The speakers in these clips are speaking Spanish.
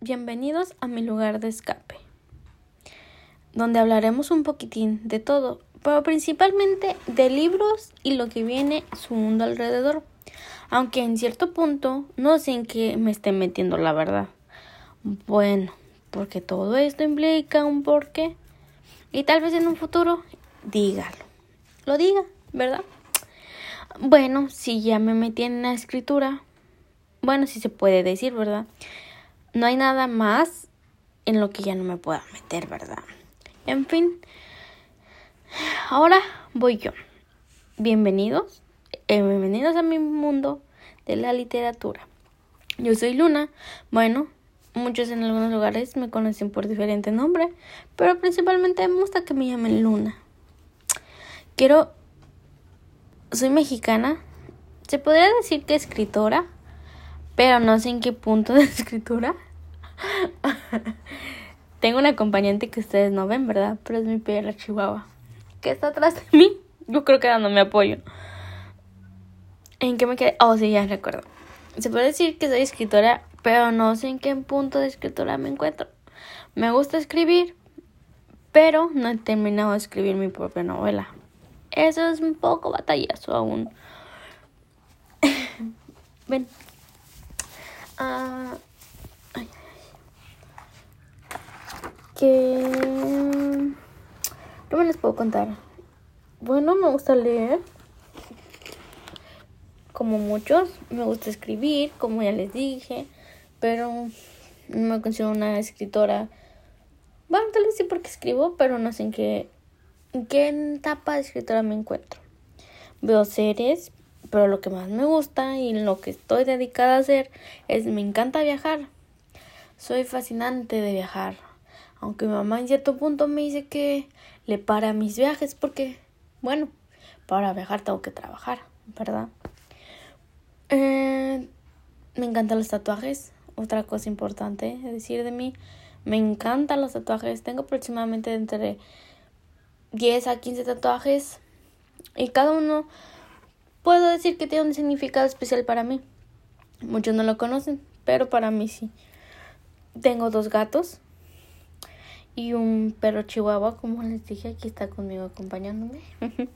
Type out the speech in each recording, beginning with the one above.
bienvenidos, a mi lugar de escape, donde hablaremos un poquitín de todo, pero principalmente de libros y lo que viene su mundo alrededor, aunque en cierto punto no sé en qué me esté metiendo la verdad. Bueno, porque todo esto implica un porqué y tal vez en un futuro dígalo, lo diga, ¿verdad? Bueno, si ya me metí en la escritura, bueno, si se puede decir, ¿verdad? No hay nada más en lo que ya no me pueda meter, ¿verdad? En fin, ahora voy yo. Bienvenidos, eh, bienvenidos a mi mundo de la literatura. Yo soy Luna. Bueno, muchos en algunos lugares me conocen por diferente nombre, pero principalmente me gusta que me llamen Luna. Quiero... Soy mexicana. Se podría decir que escritora, pero no sé en qué punto de escritura. Tengo un acompañante que ustedes no ven, ¿verdad? Pero es mi perra chihuahua. Que está atrás de mí. Yo creo que dándome apoyo. ¿En qué me quedé? Oh, sí, ya recuerdo. Se puede decir que soy escritora, pero no sé en qué punto de escritura me encuentro. Me gusta escribir, pero no he terminado de escribir mi propia novela. Eso es un poco batallazo aún. Ven. Ah, que no me les puedo contar. Bueno, me gusta leer. Como muchos, me gusta escribir, como ya les dije, pero no me considero una escritora. Bueno, tal vez sí porque escribo, pero no sé en qué, en qué etapa de escritora me encuentro. Veo series, pero lo que más me gusta y lo que estoy dedicada a hacer es me encanta viajar. Soy fascinante de viajar. Aunque mi mamá en cierto punto me dice que le para mis viajes porque, bueno, para viajar tengo que trabajar, ¿verdad? Eh, me encantan los tatuajes. Otra cosa importante decir de mí, me encantan los tatuajes. Tengo aproximadamente entre 10 a 15 tatuajes y cada uno puedo decir que tiene un significado especial para mí. Muchos no lo conocen, pero para mí sí. Tengo dos gatos y un perro chihuahua, como les dije, aquí está conmigo acompañándome.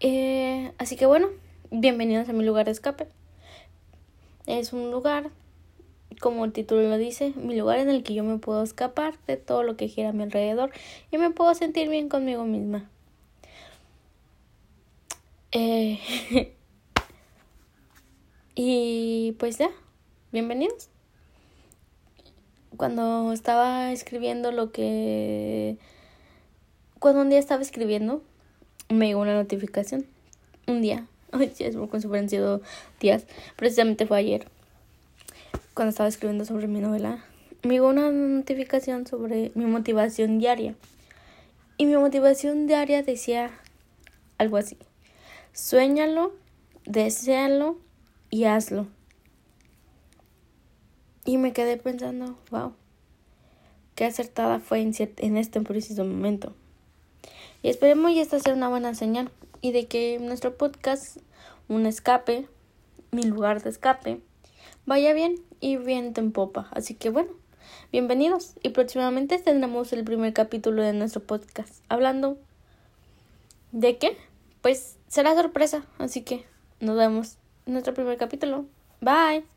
eh, así que bueno, bienvenidos a mi lugar de escape. Es un lugar, como el título lo dice, mi lugar en el que yo me puedo escapar de todo lo que gira a mi alrededor y me puedo sentir bien conmigo misma. Eh, y pues ya, bienvenidos. Cuando estaba escribiendo lo que... Cuando un día estaba escribiendo, me llegó una notificación. Un día. Ay, ya es como si hubieran sido días. Precisamente fue ayer. Cuando estaba escribiendo sobre mi novela. Me llegó una notificación sobre mi motivación diaria. Y mi motivación diaria decía algo así. Suéñalo, deséalo y hazlo. Y me quedé pensando, wow, qué acertada fue en, este preciso momento. Y esperemos y esta sea una buena señal y de que nuestro podcast, un escape, mi lugar de escape, vaya bien y viento en popa. Así que bueno, bienvenidos y próximamente tendremos el primer capítulo de nuestro podcast hablando de qué? Pues será sorpresa, así que nos vemos en nuestro primer capítulo. Bye.